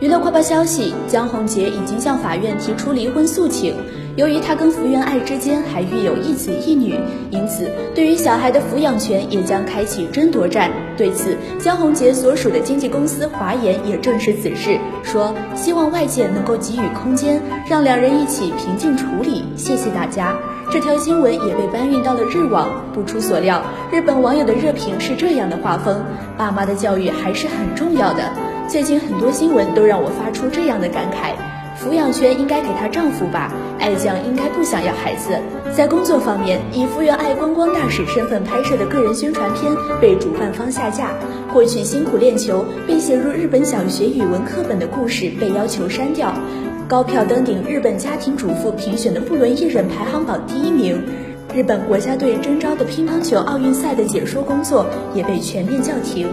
娱乐快报消息：江宏杰已经向法院提出离婚诉请。由于他跟福原爱之间还育有一子一女，因此对于小孩的抚养权也将开启争夺战。对此，江宏杰所属的经纪公司华研也证实此事，说希望外界能够给予空间，让两人一起平静处理。谢谢大家。这条新闻也被搬运到了日网。不出所料，日本网友的热评是这样的画风：爸妈的教育还是很重要的。最近很多新闻都让我发出这样的感慨：抚养权应该给她丈夫吧，爱将应该不想要孩子。在工作方面，以福原爱观光大使身份拍摄的个人宣传片被主办方下架；过去辛苦练球并写入日本小学语文课本的故事被要求删掉；高票登顶日本家庭主妇评选的不伦艺人排行榜第一名；日本国家队征召的乒乓球奥运赛的解说工作也被全面叫停。